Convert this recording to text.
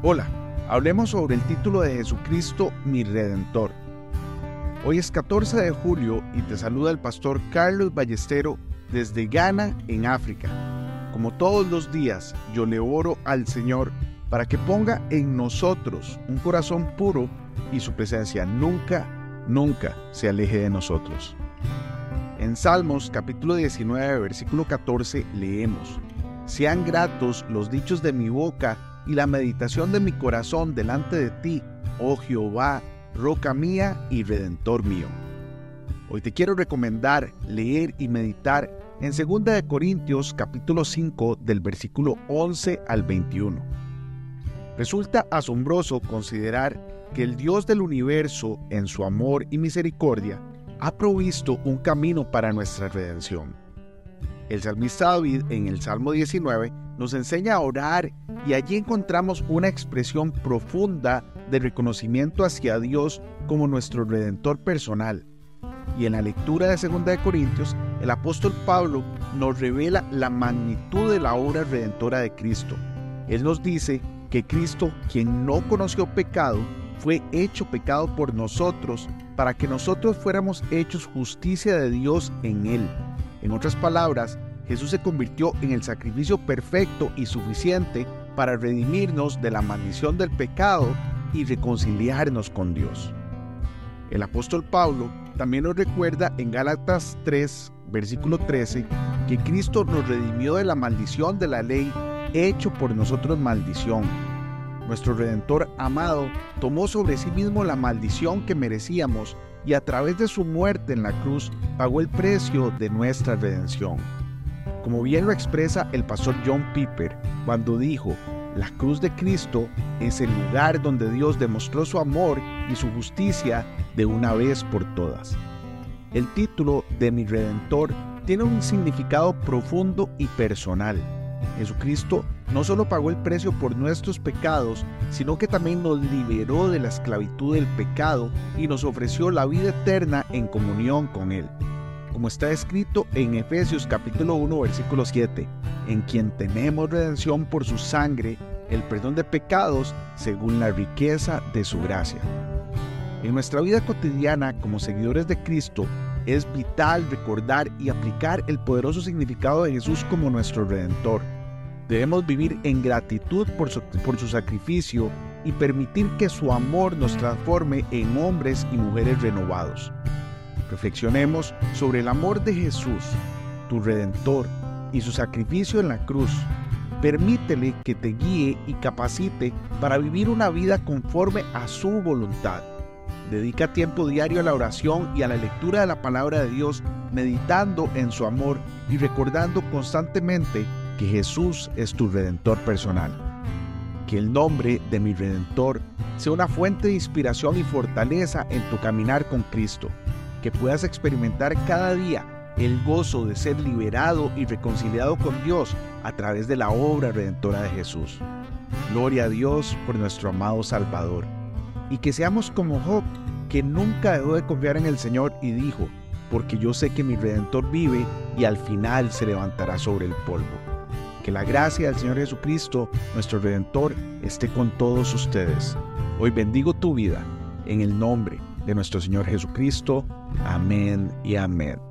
Hola, hablemos sobre el título de Jesucristo, mi Redentor. Hoy es 14 de julio y te saluda el pastor Carlos Ballestero desde Ghana, en África. Como todos los días, yo le oro al Señor para que ponga en nosotros un corazón puro y su presencia nunca, nunca se aleje de nosotros. En Salmos capítulo 19, versículo 14 leemos, Sean gratos los dichos de mi boca y la meditación de mi corazón delante de ti, oh Jehová, roca mía y redentor mío. Hoy te quiero recomendar leer y meditar en 2 de Corintios capítulo 5 del versículo 11 al 21. Resulta asombroso considerar que el Dios del universo, en su amor y misericordia, ha provisto un camino para nuestra redención. El salmista David en el Salmo 19 nos enseña a orar y allí encontramos una expresión profunda de reconocimiento hacia Dios como nuestro redentor personal. Y en la lectura de 2 de Corintios, el apóstol Pablo nos revela la magnitud de la obra redentora de Cristo. Él nos dice que Cristo, quien no conoció pecado, fue hecho pecado por nosotros para que nosotros fuéramos hechos justicia de Dios en Él. En otras palabras, Jesús se convirtió en el sacrificio perfecto y suficiente para redimirnos de la maldición del pecado y reconciliarnos con Dios. El apóstol Pablo también nos recuerda en Gálatas 3, versículo 13, que Cristo nos redimió de la maldición de la ley, hecho por nosotros maldición. Nuestro Redentor amado tomó sobre sí mismo la maldición que merecíamos y a través de su muerte en la cruz pagó el precio de nuestra redención como bien lo expresa el pastor John Piper cuando dijo, la cruz de Cristo es el lugar donde Dios demostró su amor y su justicia de una vez por todas. El título de mi Redentor tiene un significado profundo y personal. Jesucristo no solo pagó el precio por nuestros pecados, sino que también nos liberó de la esclavitud del pecado y nos ofreció la vida eterna en comunión con Él como está escrito en Efesios capítulo 1 versículo 7, en quien tenemos redención por su sangre, el perdón de pecados según la riqueza de su gracia. En nuestra vida cotidiana como seguidores de Cristo, es vital recordar y aplicar el poderoso significado de Jesús como nuestro redentor. Debemos vivir en gratitud por su, por su sacrificio y permitir que su amor nos transforme en hombres y mujeres renovados. Reflexionemos sobre el amor de Jesús, tu Redentor, y su sacrificio en la cruz. Permítele que te guíe y capacite para vivir una vida conforme a su voluntad. Dedica tiempo diario a la oración y a la lectura de la palabra de Dios, meditando en su amor y recordando constantemente que Jesús es tu redentor personal. Que el nombre de mi redentor sea una fuente de inspiración y fortaleza en tu caminar con Cristo que puedas experimentar cada día el gozo de ser liberado y reconciliado con Dios a través de la obra redentora de Jesús. Gloria a Dios por nuestro amado Salvador. Y que seamos como Job, que nunca dejó de confiar en el Señor y dijo, porque yo sé que mi Redentor vive y al final se levantará sobre el polvo. Que la gracia del Señor Jesucristo, nuestro Redentor, esté con todos ustedes. Hoy bendigo tu vida en el nombre de nuestro Señor Jesucristo. Amén y amén.